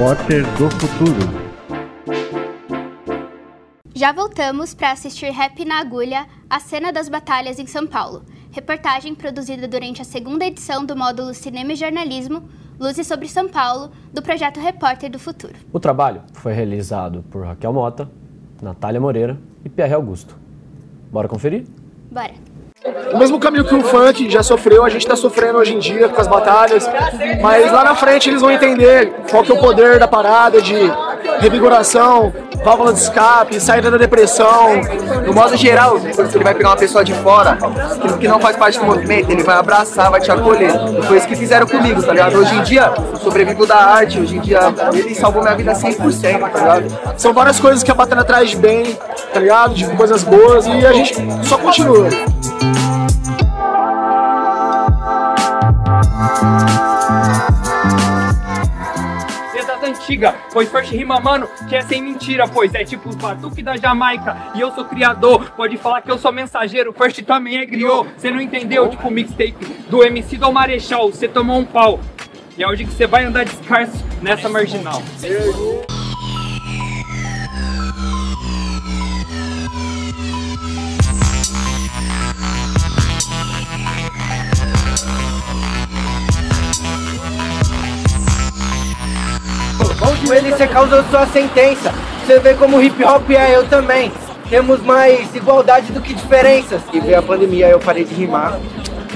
Repórter do Futuro. Já voltamos para assistir Rap na Agulha, a cena das batalhas em São Paulo. Reportagem produzida durante a segunda edição do módulo Cinema e Jornalismo, Luzes sobre São Paulo, do projeto Repórter do Futuro. O trabalho foi realizado por Raquel Mota, Natália Moreira e Pierre Augusto. Bora conferir? Bora! O mesmo caminho que o funk já sofreu, a gente está sofrendo hoje em dia com as batalhas, mas lá na frente eles vão entender qual que é o poder da parada de revigoração, válvula de escape, saída da depressão. No modo geral, ele vai pegar uma pessoa de fora que não faz parte do movimento, ele vai abraçar, vai te acolher. Foi isso que fizeram comigo, tá ligado? Hoje em dia, sobrevivo da arte, hoje em dia ele salvou minha vida 100%, tá ligado? São várias coisas que a batalha traz bem, tá ligado? De coisas boas e a gente só continua. Das antigas, pois first rima, mano, que é sem mentira, pois é tipo o batuque da Jamaica. E eu sou criador, pode falar que eu sou mensageiro, first também é griot, cê não entendeu, tipo mixtape do MC do Marechal, cê tomou um pau, e é hoje que você vai andar descalço nessa marginal. Com ele você causou sua sentença. Você vê como hip hop é eu também. Temos mais igualdade do que diferenças. E veio a pandemia, eu parei de rimar.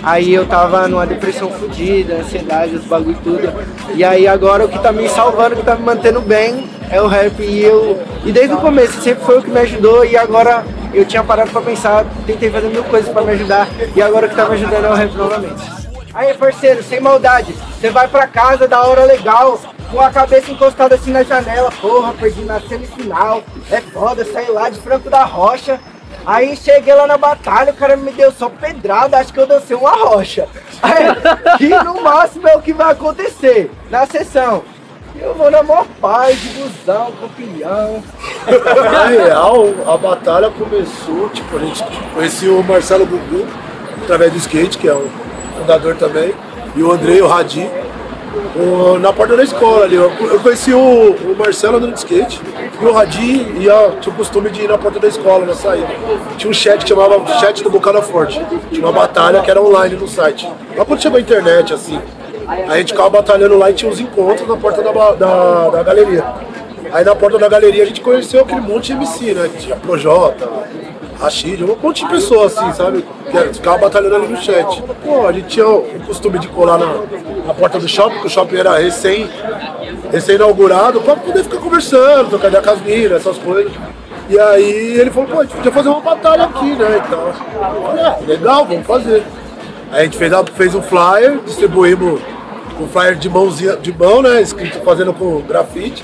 Aí eu tava numa depressão fodida, ansiedade, os bagulho tudo. E aí agora o que tá me salvando, o que tá me mantendo bem é o rap. E eu. E desde o começo sempre foi o que me ajudou e agora eu tinha parado pra pensar, tentei fazer mil coisas pra me ajudar. E agora o que tá me ajudando é o rap novamente. Aí, parceiro, sem maldade, você vai pra casa da hora legal, com a cabeça encostada assim na janela, porra, perdi na semifinal, é foda, saí lá de Franco da Rocha. Aí cheguei lá na batalha, o cara me deu só pedrada, acho que eu dancei uma rocha. Aí, que no máximo é o que vai acontecer na sessão. Eu vou na maior paz, de busão, campeão. Na real, a batalha começou, tipo, a gente conhecia o Marcelo Gugu, através do skate, que é o fundador também, e o Andrei, o Radi, o, na porta da escola ali. Eu, eu conheci o, o, Marcelo andando de skate e o Radi ia, tinha o costume de ir na porta da escola na saída. Tinha um chat que chamava Chat do Bocada Forte. Tinha uma batalha que era online no site. Lá quando chegou a internet, assim. a gente ficava batalhando lá e tinha uns encontros na porta da, da, da galeria. Aí na porta da galeria a gente conheceu aquele monte de MC, né? Tinha Projota, Rashid, um monte de pessoas assim, sabe? Que ficava batalhando ali no chat. Pô, a gente tinha o costume de colar na, na porta do shopping, porque o shopping era recém, recém inaugurado, pra poder ficar conversando, trocar ideia com essas coisas. E aí ele falou, pô, a gente podia fazer uma batalha aqui, né? Então, falei, ah, legal, vamos fazer. Aí a gente fez, fez um flyer, distribuímos um flyer de mãozinha, de mão, né? Escrito fazendo com grafite.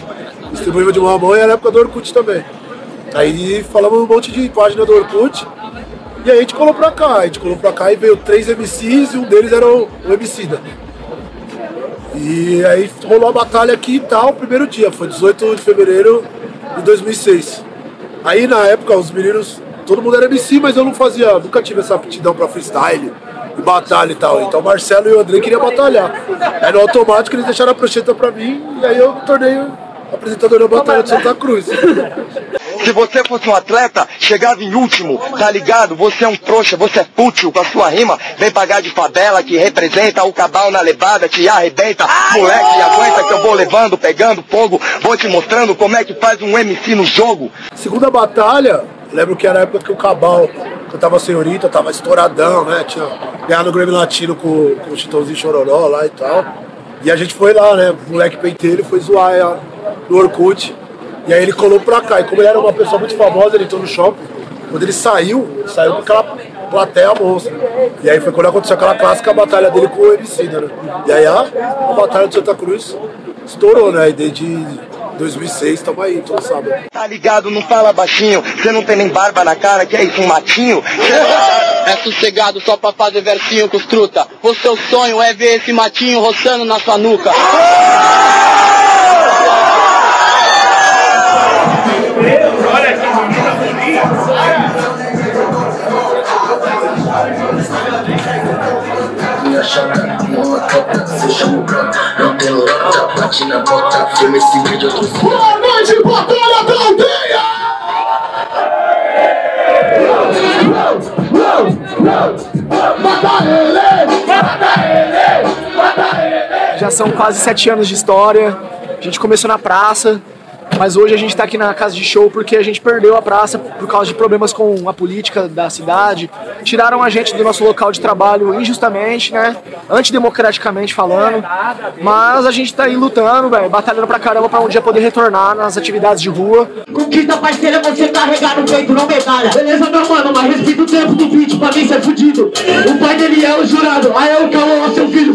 Distribuímos de mão a mão e era época do Orkut também. Aí falamos um monte de página do Orkut. E aí a gente colou pra cá. A gente colou pra cá e veio três MCs e um deles era o, o Emicida. E aí rolou a batalha aqui e tal, primeiro dia, foi 18 de fevereiro de 2006. Aí na época os meninos, todo mundo era MC, mas eu não fazia, nunca tive essa aptidão pra freestyle e batalha e tal. Então o Marcelo e o André queriam batalhar. Aí no automático eles deixaram a prancheta pra mim e aí eu tornei apresentador da Batalha de Santa Cruz. Se você fosse um atleta, chegava em último, tá ligado? Você é um trouxa, você é fútil com a sua rima. Vem pagar de favela que representa o cabal na levada, te arrebenta. Moleque, aguenta que eu vou levando, pegando fogo. Vou te mostrando como é que faz um MC no jogo. Segunda batalha, lembro que era a época que o cabal cantava Senhorita, tava estouradão, né? Tinha ganhado o Grêmio Latino com, com o Chitãozinho Chororó lá e tal. E a gente foi lá, né? O moleque penteiro foi zoar no Orkut. E aí ele colou pra cá. E como ele era uma pessoa muito famosa, ele entrou no shopping. Quando ele saiu, saiu com aquela plateia monstra. E aí foi quando aconteceu aquela clássica batalha dele com o Emicida, né? E aí a, a batalha de Santa Cruz estourou, né? E desde 2006 tamo aí, todo sábado. Tá ligado, não fala baixinho. Você não tem nem barba na cara, que é isso, um matinho? É sossegado só pra fazer versinho com os truta. O seu sonho é ver esse matinho roçando na sua nuca. Na bota Filma esse vídeo, eu tô Boa noite, batalha da aldeia! Mata ele! Mata ele! Mata ele! Já são quase sete anos de história. A gente começou na praça, mas hoje a gente está aqui na casa de show porque a gente perdeu a praça por causa de problemas com a política da cidade. Tiraram a gente do nosso local de trabalho injustamente, né? Antidemocraticamente falando. Mas a gente tá aí lutando, velho, batalhando pra caramba pra um dia poder retornar nas atividades de rua. Conquista parceira, você carregar no peito, não medalha. Beleza, meu mano, mas respeita o tempo do vídeo pra mim ser fudido. O pai dele é o jurado, aí é o Cauã, seu filho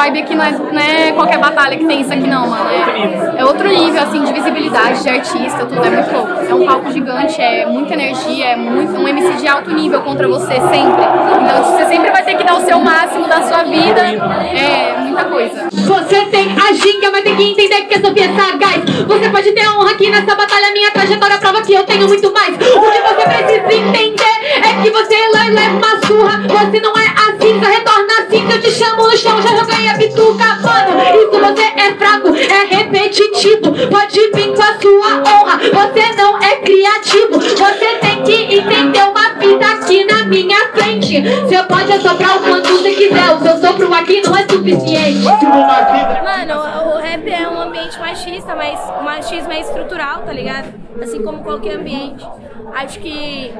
vibe aqui não é, não é qualquer batalha que tem isso aqui não, mano. É, é outro nível, assim, de visibilidade, de artista, tudo. É muito louco. É um palco gigante, é muita energia, é muito, um MC de alto nível contra você, sempre. Então você sempre vai ter que dar o seu máximo da sua vida. É muita coisa. Você tem a ginga, vai ter que entender que a Sofia é sagaz. Você pode ter honra aqui nessa batalha, minha trajetória prova que eu tenho muito mais. O que você precisa entender é que você le- leva uma surra. Você não é a cinza, retorna a cinza. Eu te chamo no chão, já joguei a bituca, mano. Isso você é fraco, é repetitivo. Pode vir com a sua honra, você não é criativo. Você tem que entender uma vida aqui na minha Você pode assoprar o quanto você quiser, o seu sopro aqui não é suficiente. Mano, o rap é um ambiente machista, mas o machismo é estrutural, tá ligado? Assim como qualquer ambiente. Acho que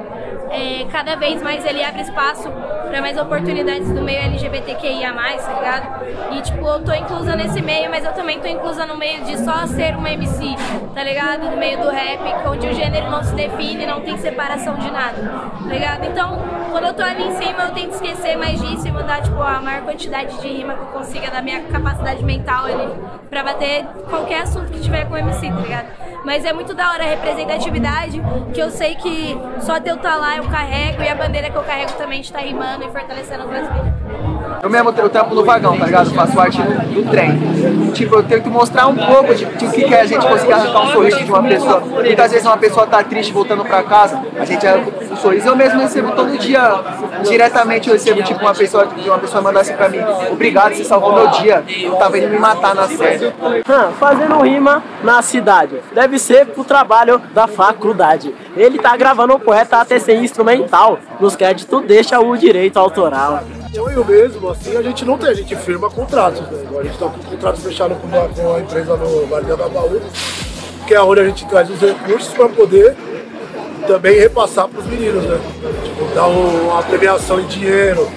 é, cada vez mais ele abre espaço para mais oportunidades do meio LGBTQIA+, tá ligado? E tipo, eu tô inclusa nesse meio, mas eu também tô inclusa no meio de só ser uma MC, tá ligado? No meio do rap, onde o gênero não se define, não tem separação de nada, tá ligado? Então, quando eu tô ali em cima, eu tento esquecer mais disso e mandar, tipo, a maior quantidade de rima que eu consiga da minha capacidade mental ali, pra bater qualquer assunto que tiver com o MC, tá ligado? Mas é muito da hora a representatividade, que eu sei que só de eu estar lá eu carrego e a bandeira que eu carrego também está rimando e fortalecendo o brasileiro. Eu mesmo eu trampo no vagão, tá ligado? Faço parte do, trem. Tipo, eu tento mostrar um pouco de, de o que que é a gente conseguir arrancar um sorriso de uma pessoa. Muitas vezes uma pessoa tá triste voltando pra casa, a gente arranca um sorriso. Eu mesmo recebo todo dia, diretamente eu recebo tipo uma pessoa, uma pessoa mandar assim pra mim, obrigado, você salvou meu dia. Eu tava indo me matar na série. Hã, fazendo rima na cidade. Deve ser pro trabalho da faculdade. Ele tá gravando o poeta até sem instrumental. Nos créditos deixa o direito autoral. Eu mesmo, assim, a gente não tem, a gente firma contratos, né? A gente tá com um contrato fechado com com uma empresa no Vale do Agabaú, que é onde a gente traz os recursos para poder também repassar para os meninos, né? Tipo, dar um- uma premiação em dinheiro,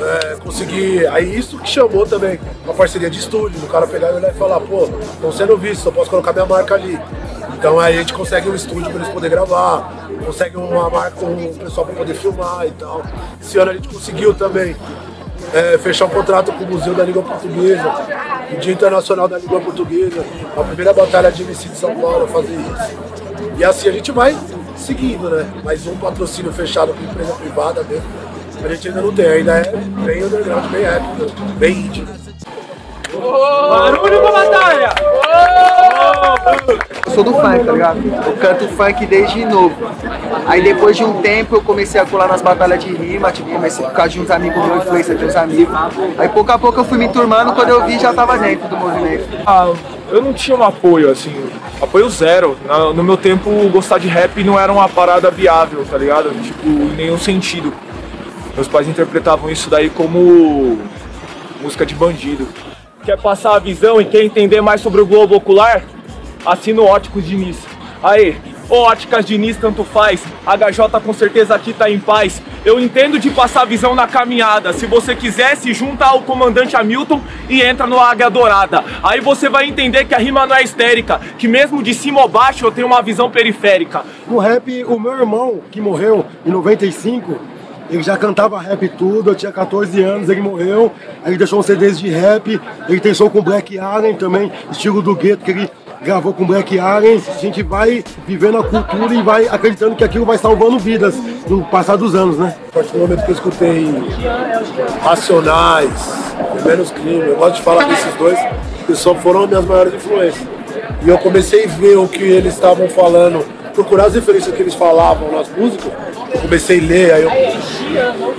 é, conseguir. Aí isso que chamou também uma parceria de estúdio, do cara pegar e olhar e falar, pô, estão sendo vistos, eu posso colocar minha marca ali. Então aí a gente consegue um estúdio para eles poderem gravar, consegue uma marca com o pessoal para poder filmar e tal. Esse ano a gente conseguiu também é, fechar um contrato com o Museu da Língua Portuguesa, o Dia Internacional da Língua Portuguesa, a primeira batalha de MC de São Paulo a fazer isso. E assim a gente vai seguindo, né? Mais um patrocínio fechado com empresa privada mesmo. A gente ainda não tem, ainda é bem underground, bem épico, bem indie. Barulho pra batalha! Eu sou do funk, tá ligado? Eu canto funk desde novo. Aí depois de um tempo eu comecei a colar nas batalhas de rima, tipo, comecei por causa de uns amigos meus, influência de uns amigos. Aí pouco a pouco eu fui me turmando, quando eu vi já tava dentro do movimento. Ah, eu não tinha um apoio, assim, apoio zero. No meu tempo, gostar de rap não era uma parada viável, tá ligado? Tipo, em nenhum sentido. Meus pais interpretavam isso daí como música de bandido. Quer passar a visão e quer entender mais sobre o globo ocular? Assina o Óticos Diniz. Aí, Óticas Diniz, tanto faz. HJ com certeza aqui tá em paz. Eu entendo de passar visão na caminhada. Se você quiser, se junta ao comandante Hamilton e entra no Águia Dourada. Aí você vai entender que a rima não é histérica, que mesmo de cima ou baixo eu tenho uma visão periférica. No rap, o meu irmão, que morreu em 95, ele já cantava rap tudo, eu tinha 14 anos, ele morreu, aí ele deixou uns CDs de rap, ele tem som com Black Alien também, estilo do gueto, que ele gravou com Black Alien, a gente vai vivendo a cultura e vai acreditando que aquilo vai salvando vidas no passar dos anos, né? A partir do momento que eu escutei Racionais, Menos Crime, eu gosto de falar desses dois, que só foram minhas maiores influências. E eu comecei a ver o que eles estavam falando, procurar as referências que eles falavam nas músicas, eu comecei a ler, aí eu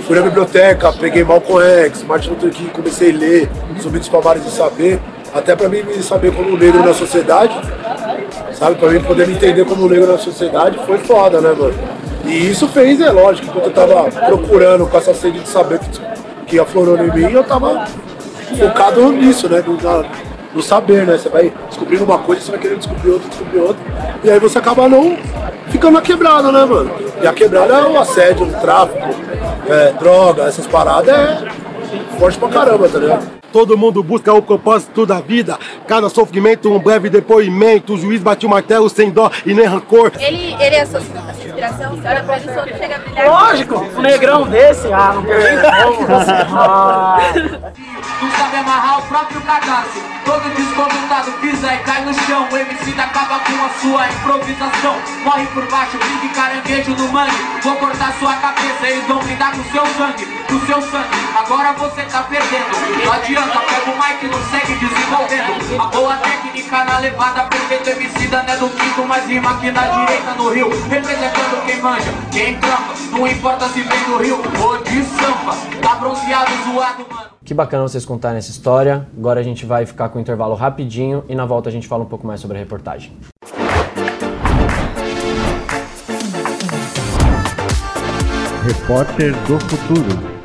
fui na biblioteca, peguei Malcolm X, Martin Luther King, comecei a ler sobre os palmares de saber, até pra mim me saber como negro na sociedade, sabe? Pra mim poder me entender como negro na sociedade foi foda, né, mano? E isso fez, é lógico, enquanto eu tava procurando com essa sede de saber que, que aflorou em mim, eu tava focado nisso, né? No, na- no saber, né? Você vai descobrindo uma coisa, você vai querendo descobrir outra, descobrir outra. E aí você acaba não ficando na quebrada, né, mano? E a quebrada é o assédio, o tráfico, é, droga, essas paradas é forte pra caramba, tá ligado? Todo mundo busca o propósito da vida. Cada sofrimento, um breve depoimento. O juiz bate o martelo sem dó e nem rancor. Ele, ele é a sua inspiração? Você olha pra ele só chega a brilhar. Lógico, um negrão desse, ah, não tem nem como. Ah. Não sabe amarrar o próprio cadastro. Todo desconjuntado pisa e cai no chão. O MC acaba com a sua improvisação. Morre por baixo, pique caranguejo no mangue. Vou cortar sua cabeça, eles vão lidar com seu sangue. Com seu sangue, agora você tá perdendo. Não adianta, pega o mic e não segue desenvolvendo. A boa técnica na levada perfeita MC da né do quinto Mais rima aqui na direita no Rio. Representando quem manja, quem trampa Não importa se vem do Rio ou de Sampa Tá bronzeado, zoado, mano Que bacana vocês contarem essa história. Agora a gente vai ficar com um intervalo rapidinho e na volta a gente fala um pouco mais sobre a reportagem. Repórter do Futuro.